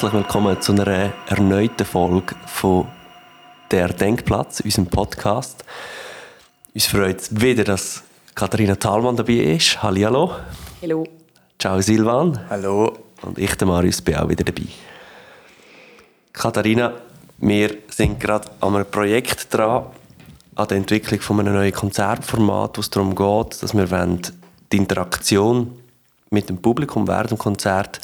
herzlich willkommen zu einer erneuten Folge von «Der Denkplatz», unserem Podcast. Uns freut es wieder, dass Katharina Thalmann dabei ist. Hallo. Hallo. Ciao Silvan. Hallo. Und ich, der Marius, bin auch wieder dabei. Katharina, wir sind gerade an einem Projekt dran, an der Entwicklung von einem neuen Konzertformat, wo es darum geht, dass wir die Interaktion mit dem Publikum während dem Konzert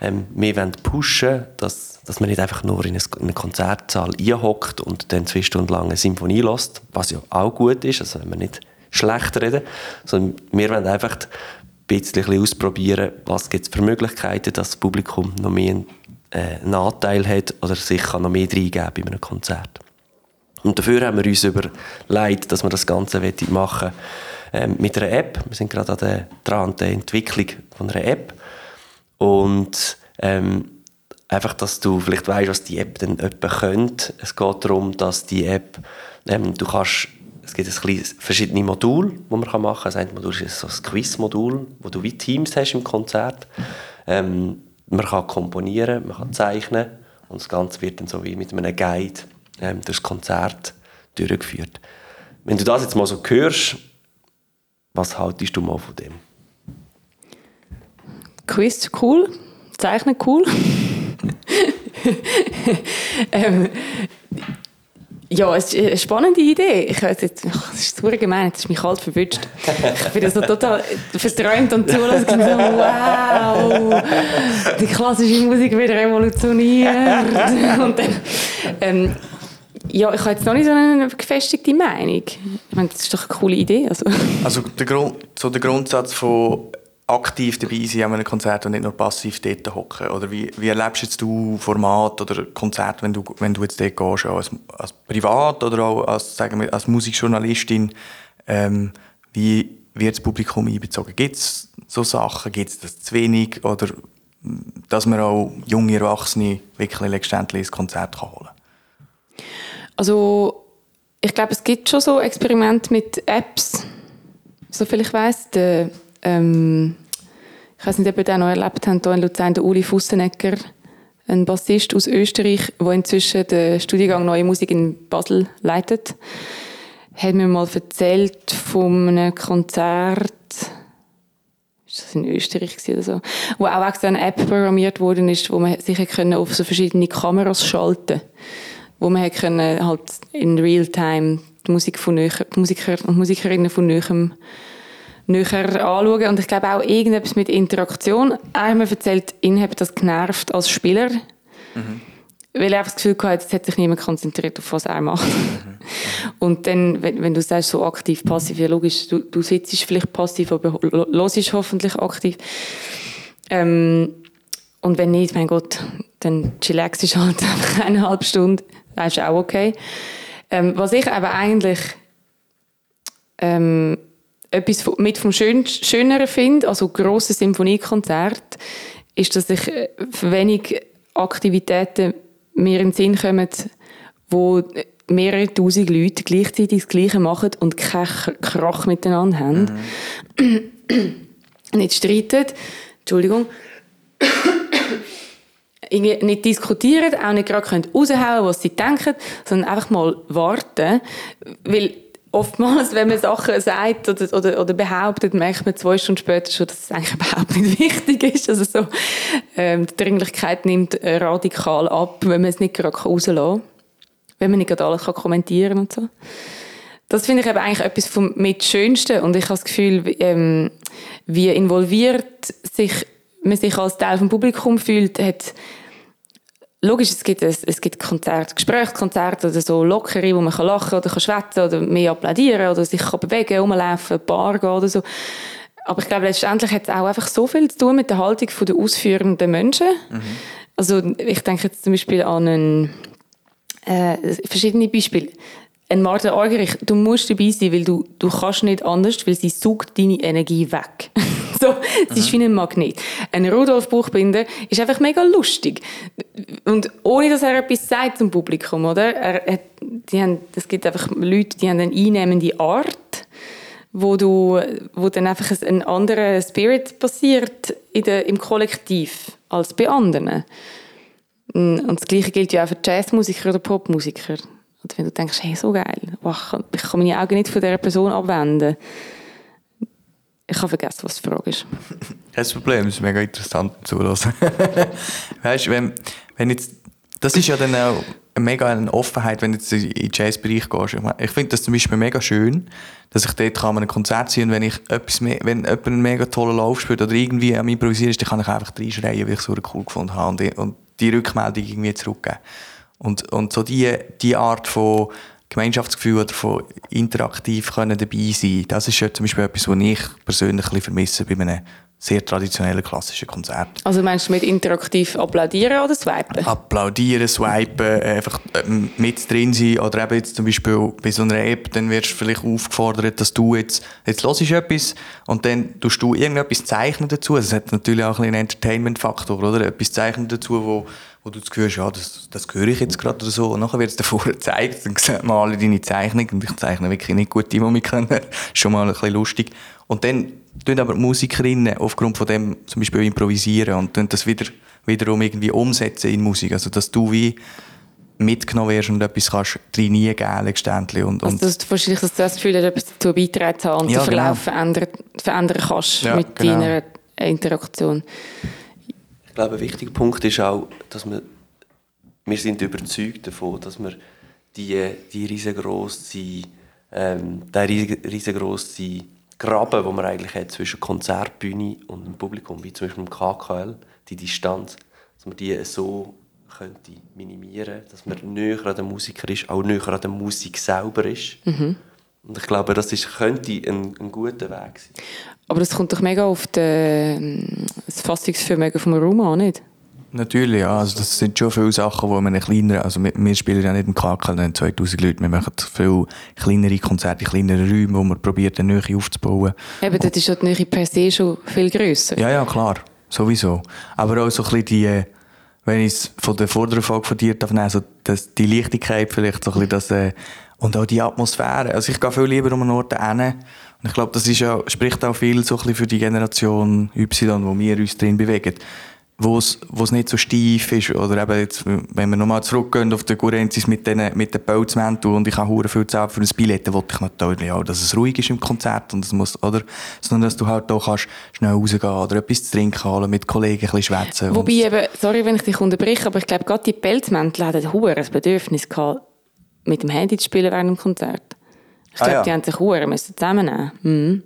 ähm, mehr pushen dass, dass man nicht einfach nur in eine Konzertsaal einhockt und dann zwei Stunden lang eine Symphonie lässt, was ja auch gut ist, also wenn wir nicht schlecht reden, sondern wir wollen einfach ein bisschen ausprobieren, was gibt es für Möglichkeiten, dass das Publikum noch mehr äh, einen Anteil hat oder sich noch mehr reingeben bei einem Konzert. Und dafür haben wir uns überlegt, dass wir das Ganze machen ähm, mit einer App. Wir sind gerade an der, dran an der Entwicklung von einer App. Und ähm, einfach, dass du vielleicht weißt, was die App dann etwa könnte. Es geht darum, dass die App, ähm, du kannst, es gibt ein kleines, verschiedene Module, die man machen kann. Eine Modul ist so ein Quiz-Modul, wo du wie Teams hast im Konzert. Ähm, man kann komponieren, man kann zeichnen und das Ganze wird dann so wie mit einem Guide ähm, das Konzert durchgeführt. Wenn du das jetzt mal so hörst, was haltest du mal von dem? Quiz cool, Zeichnen cool. ähm, ja, es ist eine spannende Idee. Ich weiß jetzt, ach, das ist super gemein, das ist mich kalt verwünscht. Ich bin so total verträumt und zulassen und so, wow, die klassische Musik wird revolutioniert. Und dann, ähm, ja, ich habe jetzt noch nicht so eine gefestigte Meinung. Ich meine, das ist doch eine coole Idee. Also, also der, Grund, so der Grundsatz von aktiv dabei sein an einem Konzert und nicht nur passiv dort hocken? Oder wie, wie erlebst jetzt du Format oder Konzert, wenn du, wenn du jetzt dort gehst, als, als Privat oder auch als, sagen wir, als Musikjournalistin? Ähm, wie wird das Publikum einbezogen? Gibt es so Sachen? Gibt es das zu wenig? Oder dass man auch junge Erwachsene wirklich letztendlich ins Konzert kann holen Also ich glaube, es gibt schon so Experimente mit Apps, soviel ich weiß. Ähm, ich weiß nicht, ob ihr den noch erlebt habt, hier in Luzern, der Uli Fussenegger, ein Bassist aus Österreich, der inzwischen den Studiengang Neue Musik in Basel leitet, hat mir mal erzählt von einem Konzert, ist das in Österreich oder so, wo auch extra eine App programmiert worden ist, wo man sich auf so verschiedene Kameras schalten wo man können halt in Realtime die Musik von näher, die Musiker und Musikerinnen von näherem näher anschauen. Und ich glaube auch irgendetwas mit Interaktion. Einmal erzählt, ihn hat das genervt als Spieler. Mhm. Weil er einfach das Gefühl hatte, jetzt hat sich niemand konzentriert auf was er macht. Mhm. Und dann, wenn, wenn, du sagst, so aktiv, passiv, ja logisch, du, du sitzt vielleicht passiv, aber hörst hoffentlich aktiv. Ähm, und wenn nicht, mein Gott, dann chillax ich halt einfach eineinhalb Stunden. Das ist auch okay. Ähm, was ich aber eigentlich ähm, etwas mit vom Schön Schöneren finde, also grosse Symphoniekonzert, ist, dass ich äh, wenig Aktivitäten mir in den Sinn kommen, wo mehrere tausend Leute gleichzeitig das Gleiche machen und keinen Krach miteinander haben. Mhm. nicht streiten, Entschuldigung, nicht diskutieren, auch nicht gerade raushauen was sie denken, sondern einfach mal warten, weil oftmals, wenn man Sachen sagt oder, oder, oder behauptet, merkt man zwei Stunden später schon, dass es eigentlich überhaupt nicht wichtig ist. Also so, ähm, die Dringlichkeit nimmt radikal ab, wenn man es nicht gerade rauslassen kann. Wenn man nicht gerade alles kann kommentieren und so. Das finde ich eben eigentlich etwas vom mit Schönsten. Und ich habe das Gefühl, ähm, wie involviert sich, man sich als Teil vom Publikum fühlt, hat logisch, es gibt, es, es gibt Konzerte, Gesprächskonzerte oder so lockere, wo man kann lachen oder kann schwätzen oder mehr applaudieren oder sich kann bewegen, rumlaufen, Bar gehen oder so. Aber ich glaube, letztendlich hat es auch einfach so viel zu tun mit der Haltung der ausführenden Menschen. Mhm. Also ich denke jetzt zum Beispiel an einen, äh, verschiedene Beispiele. Ein Martin Argerich, du musst dabei sein, weil du, du kannst nicht anders, weil sie sucht deine Energie weg. so, es ist mhm. wie ein Magnet. Ein Rudolf Buchbinder ist einfach mega lustig. Und ohne, dass er etwas sagt zum Publikum, oder? Er, die haben, es gibt einfach Leute, die haben eine einnehmende Art, wo, du, wo dann einfach ein anderer Spirit passiert in der, im Kollektiv als bei anderen. Und das Gleiche gilt ja auch für Jazzmusiker oder Popmusiker. Oder wenn du denkst, hey, so geil, ich kann meine Augen nicht von dieser Person abwenden. Ich habe vergessen, was die Frage ist. Kein Problem, das ist mega interessant zuhören. weißt du, wenn, wenn jetzt, das ist ja dann auch mega eine Offenheit, wenn du jetzt in den Jazzbereich gehst. Ich, finde das zum Beispiel mega schön, dass ich dort kann an ein Konzert sehen und wenn wenn jemand einen mega tollen Lauf spielt oder irgendwie am Improvisieren ist, dann kann ich einfach reinschreien, weil ich es so cool gefunden habe und, und die Rückmeldung irgendwie zurückgeben. Und, und so die, die Art von Gemeinschaftsgefühl oder von interaktiv können dabei sein, das ist ja zum Beispiel etwas, was ich persönlich ein vermisse bei einem sehr traditionellen klassischen Konzert. Also meinst du mit interaktiv applaudieren oder swipen? Applaudieren, swipen, einfach ähm, mit drin sein oder eben jetzt zum Beispiel bei so einer App, dann wirst du vielleicht aufgefordert, dass du jetzt, jetzt hörst etwas und dann tust du irgendetwas zeichnen dazu. Das hat natürlich auch einen Entertainment-Faktor, oder? Etwas zeichnen dazu, wo wo du das Gefühl hast, ja, das, das höre ich jetzt gerade oder so. Und nachher wird es davor gezeigt, dann sieht man alle deine Zeichnung und ich zeichne wirklich nicht gut die, die mich können. schon mal ein bisschen lustig. Und dann tun aber die Musikerinnen aufgrund von dem zum Beispiel improvisieren und tun das wieder, wiederum irgendwie umsetzen in Musik. Also, dass du wie mitgenommen wirst und etwas kannst trainieren geben letztendlich. Und, und also, dass du wahrscheinlich das Gefühl hast, etwas dazu beitragen zu haben und ja, den Verlauf genau. verändern, verändern kannst ja, mit genau. deiner Interaktion. Glaube, ein wichtiger Punkt ist auch, dass wir, wir sind überzeugt davon, dass wir die, die riesengroße, ähm, den riesengroßen Graben, den man eigentlich hat zwischen Konzertbühne und dem Publikum, wie zum Beispiel im KKL, die Distanz, dass man die so könnte minimieren, dass man näher an den Musiker ist, auch näher an der Musik selber ist. Mhm. Und ich glaube, das ist, könnte ein, ein guter Weg sein. Aber das kommt doch mega auf den, das Fassungsvermögen vom Raum an, nicht? Natürlich, ja. Also das sind schon viele Sachen, wo man kleinere, also wir, wir spielen ja nicht im KK, dann 2000 Leute, wir machen viele kleinere Konzerte, kleinere Räume, wo man probiert, eine Nähe aufzubauen. Eben, das ist ja die Nähe per se schon viel grösser. Ja, ja, klar. Sowieso. Aber auch so ein bisschen die, wenn ich es von der vorderen Folge von dir darf nehmen, so das, die Leichtigkeit vielleicht, so ein bisschen das, äh, und auch die Atmosphäre. Also ich gehe viel lieber um einen Ort hin. Und ich glaube, das ist ja, spricht auch viel so für die Generation Y, wo wir uns drin bewegen. Wo es, nicht so steif ist. Oder eben jetzt, wenn wir nochmal zurückgehen auf die Kurenzis mit den, mit den Pelzmänteln und ich habe viel Zeit für ein Billett, dann wollte ich natürlich auch, dass es ruhig ist im Konzert und es muss, oder? Sondern, dass du halt auch kannst schnell rausgehen oder etwas zu trinken holen, mit Kollegen ein bisschen schwätzen. Wobei eben, sorry, wenn ich dich unterbreche, aber ich glaube, gerade die Pelzmäntel haben ein Bedürfnis gehabt, mit dem Handy zu spielen während dem Konzert. Ich glaube, ah, ja. die haben sich Uhren müssen zusammennehmen. Mhm.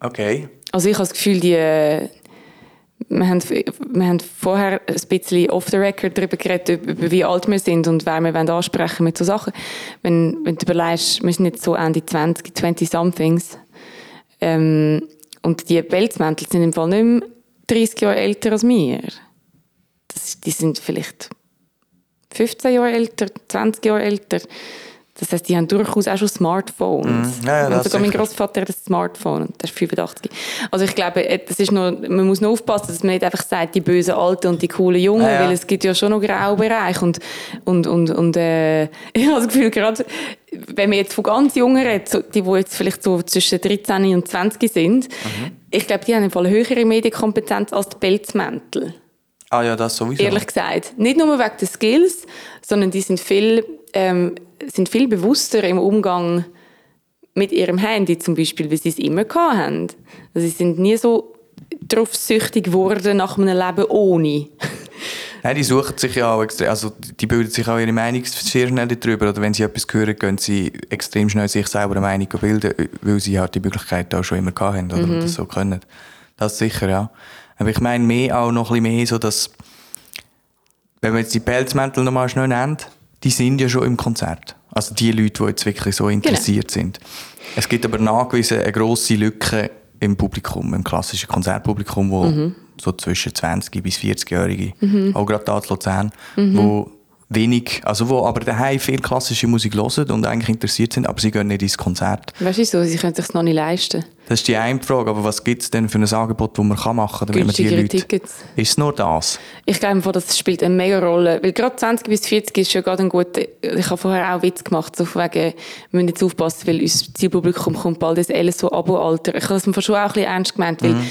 Okay. Also ich habe das Gefühl, die, wir, haben, wir haben vorher ein bisschen off the record darüber geredet, über wie alt wir sind und wer wir ansprechen mit so Sachen. Wenn, wenn du überlegst, wir sind jetzt so Ende 20, 20-somethings ähm, und die Pelzmäntel sind im Fall nicht mehr 30 Jahre älter als wir. Das, die sind vielleicht 15 Jahre älter, 20 Jahre älter. Das heißt, die haben durchaus auch schon Smartphones. Mm, ja, ja, und sogar mein Großvater hat ein Smartphone und der ist 85. Also ich glaube, äh, das ist noch, man muss noch aufpassen, dass man nicht einfach sagt, die bösen Alten und die coolen Jungen, ja, weil es gibt ja schon noch Graubereich und, und, und, und äh, ich habe das Gefühl, gerade wenn man jetzt von ganz Jungen redet, die, die jetzt vielleicht so zwischen 13 und 20 sind, mhm. ich glaube, die haben eine höhere Medienkompetenz als die Pelzmäntel. Ah ja, das sowieso. Ehrlich gesagt. Nicht nur wegen der Skills, sondern die sind viel, ähm, sind viel bewusster im Umgang mit ihrem Handy zum Beispiel, wie sie es immer hatten. Also sie sind nie so darauf süchtig geworden nach einem Leben ohne. Nein, die suchen sich ja auch extrem, also die bilden sich auch ihre Meinung sehr schnell darüber. Oder wenn sie etwas hören, können sie extrem schnell sich selber eine Meinung bilden, weil sie halt die Möglichkeit auch schon immer hatten oder mhm. das so können. Das sicher, ja. Aber ich meine mehr auch noch ein bisschen mehr so, dass, wenn man jetzt die Pelzmäntel nochmal schnell nennt, die sind ja schon im Konzert. Also die Leute, die jetzt wirklich so interessiert genau. sind. Es gibt aber nachgewiesen eine grosse Lücke im Publikum, im klassischen Konzertpublikum, wo mhm. so zwischen 20 bis 40-Jährige, mhm. auch gerade da in Luzern, mhm. wo wenig, also wo aber daheim viel klassische Musik hören und eigentlich interessiert sind, aber sie gehen nicht ins Konzert. Weißt du so, sie können sich noch nicht leisten. Das ist die eine Frage, aber was gibt es denn für ein Angebot, das man kann machen kann, damit man die Leute... Tickets. Ist es nur das? Ich glaube, das spielt eine mega Rolle, weil gerade 20 bis 40 ist schon gerade ein guter... Ich habe vorher auch Witz gemacht, so wegen, wir müssen jetzt aufpassen, weil unser Zielpublikum kommt bald ins LSO-Abo-Alter. Ich habe das mir schon auch ein bisschen ernst gemeint, weil mhm.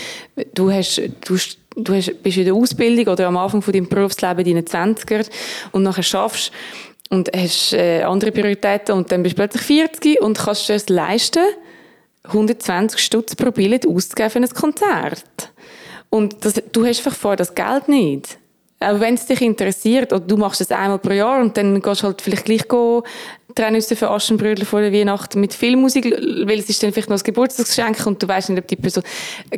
du hast... Du du hast, bist in der Ausbildung oder am Anfang von deinem Berufsleben deine 20er und nachher schaffst und hast äh, andere Prioritäten und dann bist du plötzlich 40 und kannst dir das leisten, 120 Stutz pro Billett auszugeben für ein Konzert. Und das, du hast einfach vorher das Geld nicht. Auch wenn es dich interessiert, oder du machst es einmal pro Jahr und dann gehst du halt vielleicht gleich go, Trennüsse für Aschenbrödel vor der Weihnachten mit Filmmusik, weil es ist dann vielleicht noch ein Geburtstagsgeschenk und du weißt nicht, ob die Person...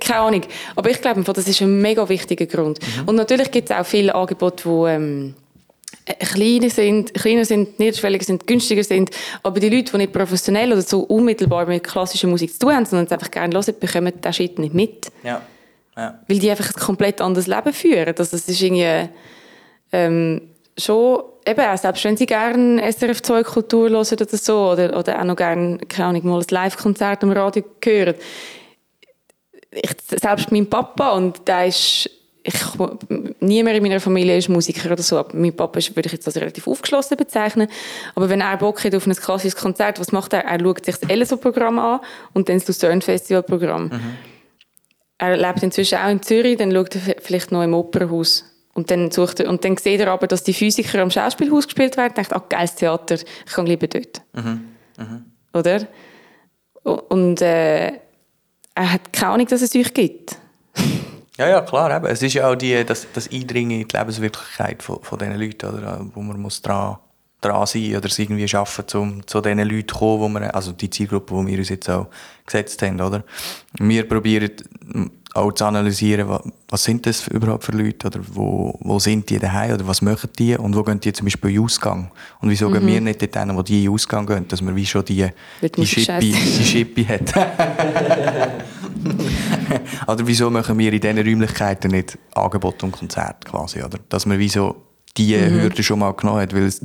Keine Ahnung. Aber ich glaube, das ist ein mega wichtiger Grund. Mhm. Und natürlich gibt es auch viele Angebote, die... Ähm, kleiner sind, kleiner sind, niederschwelliger sind, günstiger sind, aber die Leute, die nicht professionell oder so unmittelbar mit klassischer Musik zu tun haben, sondern es einfach gerne hören, bekommen diesen Shit nicht mit. Ja. Ja. Weil die einfach ein komplett anderes Leben führen. Also es ist irgendwie ähm, schon, eben auch, selbst wenn sie gerne SRF 2 Kultur hören oder so, oder, oder auch noch gerne, keine Ahnung, mal ein Live-Konzert am Radio hören. Ich, selbst mein Papa, und der ist ich, niemand in meiner Familie ist Musiker oder so. Mein Papa ist, würde ich jetzt als relativ aufgeschlossen bezeichnen. Aber wenn er Bock hat auf ein klassisches Konzert, was macht er? Er schaut sich das LSO-Programm an und dann das Lucerne Festival-Programm. Mhm. Er lebt inzwischen auch in Zürich, dann schaut er vielleicht noch im Opernhaus. Und dann, sucht er, und dann sieht er aber, dass die Physiker am Schauspielhaus gespielt werden und denkt, ah, geiles Theater, ich kann lieber dort. Mhm. Mhm. Oder? Und äh, er hat keine Ahnung, dass es euch gibt. Ja, ja, klar. Eben. Es ist ja auch die, das, das Eindringen in die Lebenswirklichkeit von, von diesen Leuten, oder, wo man muss dran, dran sein oder es irgendwie schaffen, um zu diesen Leuten zu kommen, wo wir, also die Zielgruppe, die wir uns jetzt auch gesetzt haben. Oder? Wir probieren auch zu analysieren, was, was sind das überhaupt für Leute oder wo, wo sind die daheim oder was machen die und wo gehen die zum Beispiel in Ausgang und wieso mhm. gehen wir nicht dort wo die in Ausgang gehen, dass man wie schon die, die Schippi, die Schippi hat. oder wieso machen wir in diesen Räumlichkeiten nicht Angebot und Konzert quasi, oder? Dass man wieso die mhm. Hürde schon mal genommen hat, weil es,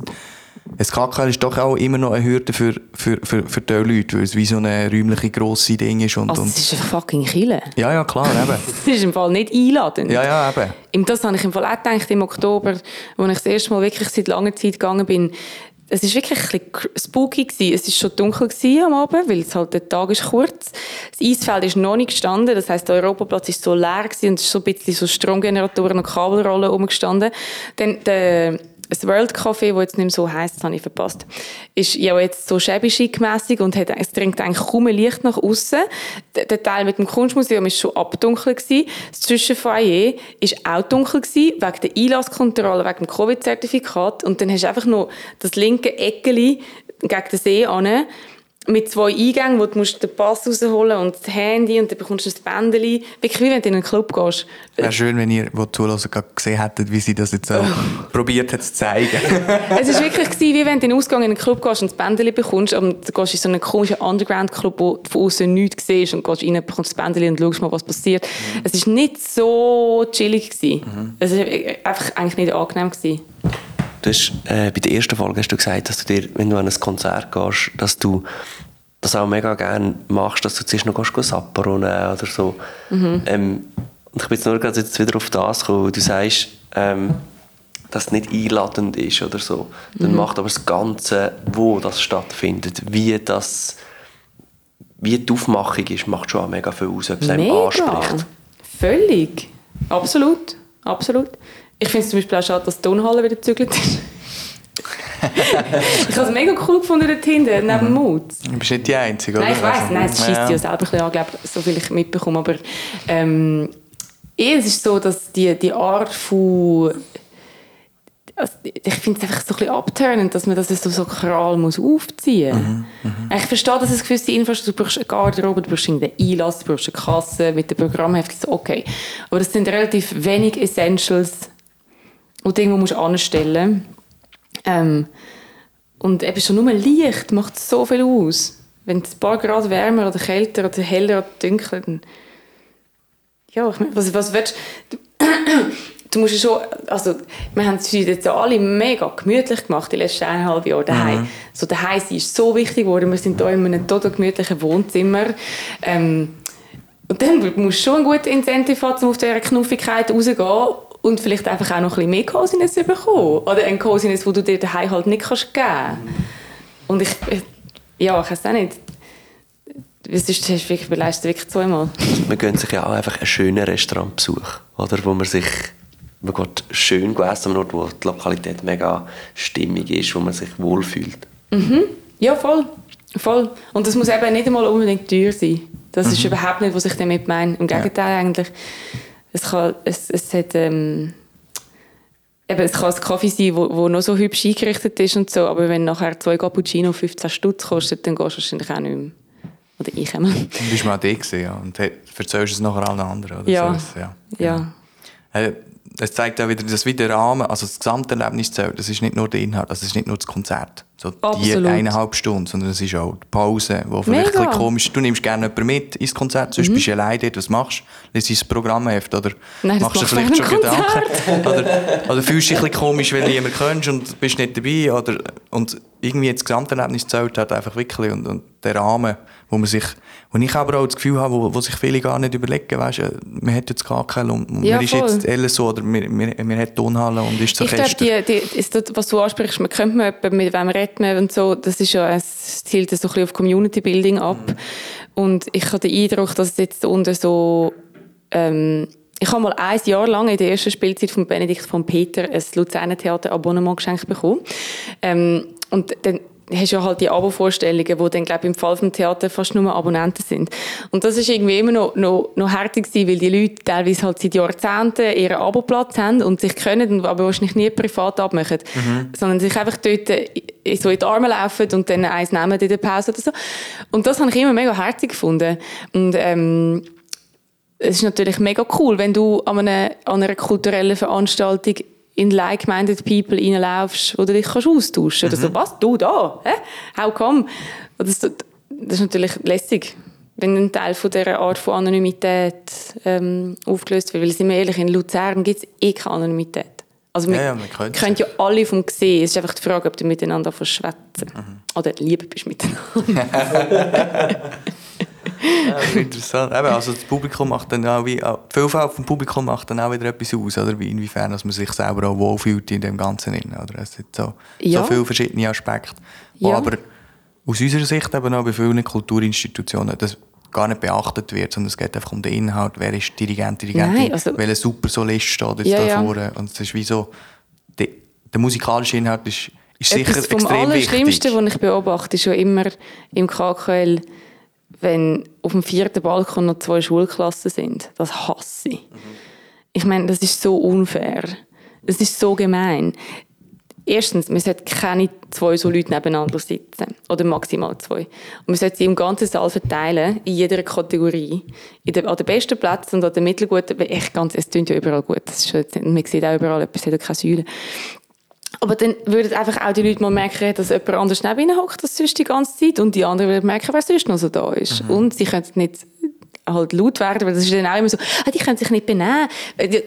das KKL ist doch auch immer noch eine Hürde für, für, für, für die Leute, weil es wie so eine räumliche grosse Ding ist. Und, also es ist ein fucking Kille. Ja, ja, klar, eben. das ist im Fall nicht einladend. Ja, ja, eben. Das habe ich im Fall auch gedacht im Oktober, als ich das erste Mal wirklich seit langer Zeit gegangen bin. Es war wirklich ein bisschen spooky gewesen. Es war schon dunkel am Abend, weil es halt der Tag ist kurz. Das Eisfeld ist noch nicht gestanden. Das heisst, der Europaplatz ist so leer gewesen und es ist so ein bisschen so Stromgeneratoren und Kabelrollen rumgestanden. Dann der das World Café, das jetzt nicht mehr so heisst, das habe ich verpasst, ist ja jetzt so mässig und hat, es dringt eigentlich kaum Licht nach außen. Der Teil mit dem Kunstmuseum ist schon abdunkel gewesen. Das Zwischenfoyer ist auch dunkel gewesen, wegen der Einlasskontrolle, wegen dem Covid-Zertifikat. Und dann hast du einfach noch das linke Eckeli gegen den See an mit zwei Eingängen, wo du musst den Pass rausholen und das Handy und dann bekommst du ein Bändeli. Wirklich wie wenn du in einen Club gehst. Wäre schön, wenn ihr, die Zulassen gesehen hättet, wie sie das jetzt äh, probiert hat zu zeigen. es war wirklich, gewesen, wie wenn du in den Ausgang in einen Club gehst und das Bändeli bekommst und du gehst in so einen komischen Underground-Club, wo du von außen nichts siehst und gehst rein, bekommst das Bändeli und schaust mal, was passiert. Mhm. Es war nicht so chillig. Mhm. Es war einfach eigentlich nicht angenehm. Gewesen. Du hast, äh, bei der ersten Folge hast du gesagt, dass du dir, wenn du an ein Konzert gehst, dass du das auch mega gerne machst, dass du zuerst noch gehst, Sapporo nehmen oder so. Mhm. Ähm, und ich bin jetzt nur gerade jetzt wieder auf das gekommen, du sagst, ähm, dass es nicht einladend ist oder so. Dann mhm. macht aber das Ganze, wo das stattfindet, wie das wie die Aufmachung ist, macht schon auch mega viel aus, ob es einem anspricht. Völlig. Absolut. Absolut. Ich finde es zum Beispiel auch schade, dass die Tonhalle wieder gezügelt ist. ich habe es mega cool gefunden dort hinten, neben mhm. Mut. Du bist nicht die Einzige, oder? Nein, ich weiss, nein, es schießt ja. ja selber ein bisschen an, glaube so viel ich mitbekomme, aber ähm, eh, es ist so, dass die, die Art von also, ich finde es einfach so ein bisschen abturnend, dass man das so, so kral muss aufziehen muss. Mhm, mh. Ich verstehe, dass es gewisse Infrastruktur, du brauchst eine Garderobe, du brauchst einen Einlass, du brauchst eine Kasse mit dem Programmheft, okay. Aber das sind relativ wenig Essentials, und irgendwo musst du anstellen. Ähm, und eben schon nur Licht macht so viel aus. Wenn es ein paar Grad wärmer oder kälter oder heller oder dunkler, dann ja, ich meine, was, was willst du? Du musst ja schon, also wir haben es jetzt alle mega gemütlich gemacht die letzten eineinhalb Jahre daheim. Mhm. So daheim sein ist so wichtig geworden. Wir sind hier in einem total gemütlichen Wohnzimmer. Ähm, und dann musst du schon ein gutes Incentive haben, um auf dieser Knuffigkeit rauszugehen und vielleicht einfach auch noch ein bisschen mehr Cosiness bekommen. Oder ein Cosiness, wo du dir daheim halt nicht kannst geben kannst. Und ich, ja, ich weiß auch nicht. es ist, das ist wirklich, beleistet wirklich zweimal. Man gönnt sich ja auch einfach einen schönen Restaurantbesuch, oder? Wo man sich, man geht schön essen, Ort, wo die Lokalität mega stimmig ist, wo man sich wohlfühlt. Ja, voll. voll. Und das muss eben nicht einmal unbedingt teuer sein. Das ist überhaupt nicht, was ich damit meine. Im Gegenteil eigentlich. Es, kann, es, es, hat, ähm, eben, es kann ein Kaffee sein, wo, wo noch so hübsch eingerichtet ist und so, aber wenn nachher zwei Cappuccino 15 Stutz kostet, dann gehst du wahrscheinlich auch nicht mehr. Oder ich einmal. Dann bist mal da gewesen, ja. Und erzählst es nachher allen anderen, oder? Ja. So, ja. Ja. Äh, Es zeigt auch wieder, dass wieder der Rahmen, also das Gesamterlebnis zählt. Das ist nicht nur der Inhalt, also es ist nicht nur das Konzert. So die eineinhalb Stunden, sondern es ist auch die Pause, wo vielleicht ein Mega. Mhm. komisch ist. Du nimmst gerne jemanden mit ins Konzert, sonst bist du allein dort. Was machst du? Liest du das Programmheft oder Nein, das machst du vielleicht schon Gedanken? oder, oder fühlst du dich ein bisschen komisch, weil du niemand kennst und bist nicht dabei? Oder, und irgendwie das Gesamterlebnis zählt halt einfach wirklich und, und der Rahmen, wo man sich, wo ich aber auch das Gefühl habe, wo, wo sich viele gar nicht überlegen, weißt du, man hat jetzt gar keinen, und man Ja, ist voll. jetzt LSO oder man, man, man hat Tonhalle und ist zu Ich glaube, die, die, ist das, was du ansprichst, man kennt man jemanden, mit wem redet man und so, das ist ja, es zielt so ein bisschen auf Community Building ab. Und ich habe den Eindruck, dass es jetzt unter so, ähm, ich habe mal ein Jahr lang in der ersten Spielzeit von Benedikt von Peter ein Luzerner Theater Abonnement geschenkt bekommen. Ähm, und dann hast du ja halt die Abo-Vorstellungen, wo dann, glaube ich, im Fall vom Theater fast nur Abonnenten sind. Und das ist irgendwie immer noch, noch, noch härter gewesen, weil die Leute teilweise halt seit Jahrzehnten ihren Aboplatz haben und sich können, und aber wahrscheinlich nie privat abmachen, sondern sich einfach dort so in die Arme laufen und dann eins nehmen in der Pause oder so. Und das habe ich immer mega herzig gefunden. Und, ähm, es ist natürlich mega cool, wenn du an einer, an einer kulturellen Veranstaltung in like-minded people reinlaufst, wo du dich kannst austauschen kannst. Oder so, was, du da? Hä? How come? Das, das ist natürlich lässig, wenn ein Teil von dieser Art von Anonymität ähm, aufgelöst wird. Weil, sind wir ehrlich, in Luzern gibt es eh keine Anonymität. Also wir Ja, ja, können's. können ja alle vom sehen. Es ist einfach die Frage, ob du miteinander verschwätzen Oder lieber bist miteinander. Interessant. Eben, also das Publikum macht dann auch wie, die Vielfalt vom Publikum macht dann auch wieder etwas aus, oder? Wie, inwiefern dass man sich selber auch wohlfühlt in dem Ganzen. Oder? Es sind so, Ja. so viele verschiedene Aspekte, wo Ja. aber aus unserer Sicht eben auch bei vielen Kulturinstitutionen das gar nicht beachtet wird, sondern es geht einfach um den Inhalt, wer ist Dirigent, Dirigentin, Nein, also- welcher super Solist steht jetzt Ja, da vorne. Und es ist wie so, der, der musikalische Inhalt ist, ist sicher extrem wichtig. was ich beobachte, ist schon immer im KKL, wenn auf dem vierten Balkon noch zwei Schulklassen sind. Das hasse ich. Ich meine, das ist so unfair. Das ist so gemein. Erstens, man sollte keine zwei so Leute nebeneinander sitzen. Oder maximal zwei. Und man sollte sie im ganzen Saal verteilen, in jeder Kategorie. In der, an den besten Plätzen und an den mittelguten. Echt ganz, es klingt ja überall gut. Das ist man sieht auch überall, etwas hat keine Säule. Aber dann würden einfach auch die Leute mal merken, dass jemand anders neben ihnen hockt, als sonst die ganze Zeit. Und die anderen würden merken, wer sonst noch so da ist. Und sie können nicht halt laut werden, weil das ist dann auch immer so, ah, die können sich nicht benehmen.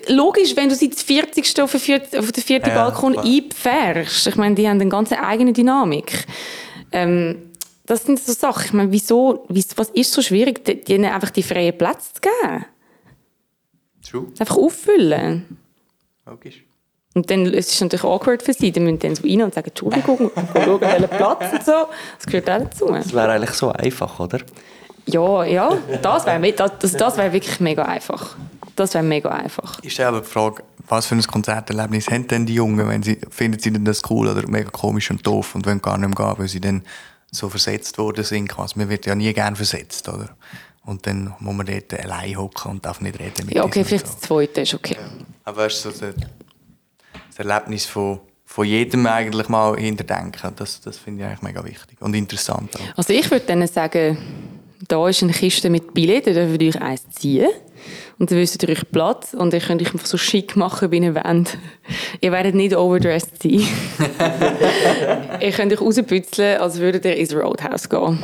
Logisch, wenn du sie das 40. auf auf den vierten Ja, Balkon klar. einpferchst. Ich meine, die haben eine ganz eigene Dynamik. Ähm, das sind so Sachen. Ich meine, wieso, was ist so schwierig, de- denen einfach die freien Plätze zu geben? True, Einfach auffüllen. logisch. Und dann es ist es natürlich awkward für sie. Dann müssen sie dann so rein und sagen, Entschuldigung, schauen, welchen Platz und so. Das gehört auch dazu. Das wäre eigentlich so einfach, oder? Ja, ja, das wäre das, das, wär wirklich mega einfach. Das wäre mega einfach. Ich stelle aber die Frage, was für ein Konzerterlebnis haben denn die Jungen, wenn sie, finden sie denn das cool oder mega komisch und doof und wollen gar nicht mehr gehen, weil sie dann so versetzt worden sind quasi. Man wird ja nie gern versetzt, oder? Und dann muss man dort allein hocken und darf nicht reden mit Ja, okay, vielleicht so. das Zweite ist okay. Aber weißt du, so das, Erlebnis von, von jedem eigentlich mal hinterdenken, das, das finde ich eigentlich mega wichtig und interessant auch. Also ich würde denen sagen, da ist eine Kiste mit Billett, da dürft ihr euch eins ziehen. Und dann wisst ihr euch Platz und ihr könnt euch einfach so schick machen, wie ihr wollt. ihr werdet nicht overdressed sein. ihr könnt euch rauspützeln, als würdet ihr ins Roadhouse gehen.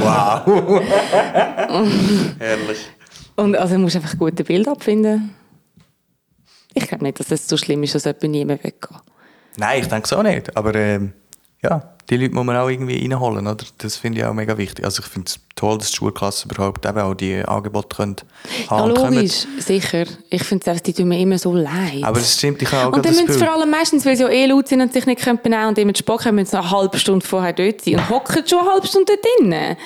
Wow! Herrlich. Und also du musst einfach ein gutes Bild abfinden. Ich glaube nicht, dass es so schlimm ist, dass jemand nie mehr weggeht. Nein, ich denke es auch nicht. Aber ähm, ja, die Leute muss man auch irgendwie reinholen, oder? Das finde ich auch mega wichtig. Also ich finde es toll, dass die Schulklassen überhaupt eben auch die Angebote können Ja, haben können. logisch, sicher. Ich finde es die tun mir immer so leid. Aber es stimmt, ich habe auch und dann das müssen sie vor allem meistens, weil sie ja eh laut sind und sich nicht können benehmen und dementsprechend Bock haben, müssen sie eine halbe Stunde vorher dort sein und hocken schon eine halbe Stunde dort drinnen.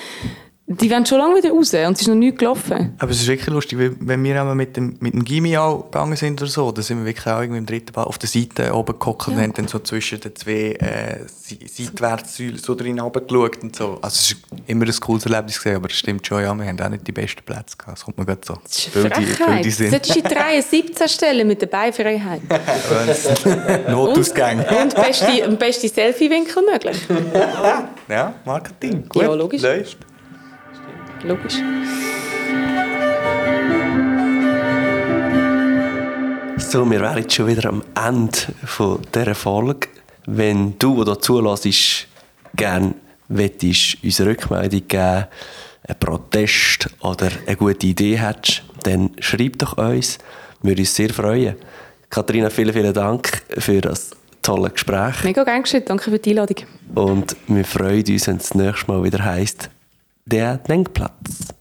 Die wollen schon lange wieder raus und es ist noch nichts gelaufen. Aber es ist wirklich lustig, wenn wir einmal mit dem, mit dem Gimmi auch gegangen sind oder so, dann sind wir wirklich auch irgendwie im dritten Ball auf der Seite oben gehockt und haben dann so zwischen den zwei äh, Se- seitwärts so drin runtergeschaut und so. Also es ist immer ein cooles Erlebnis gewesen, aber es stimmt schon, ja, wir haben auch nicht die besten Plätze gehabt. Das kommt mir gerade so. Das ist eine die- Frechheit. die Du sind solltest die 3 17 stellen mit der Beifreiheit. Notausgänge. Und beste, beste Selfie-Winkel möglich. Ja, Marketing. Gut, Ja, logisch. läuft. Logisch. So, wir wären jetzt schon wieder am Ende von dieser Folge. Wenn du, der zulässt, gerne möchtest, uns eine Rückmeldung geben, einen Protest oder eine gute Idee hättest, dann schreib doch uns. Wir würden uns sehr freuen. Katharina, vielen, vielen Dank für das tolle Gespräch. Mega gern geschehen. Danke für die Einladung. Und wir freuen uns, wenn es das nächste Mal wieder heisst, der Denkplatz.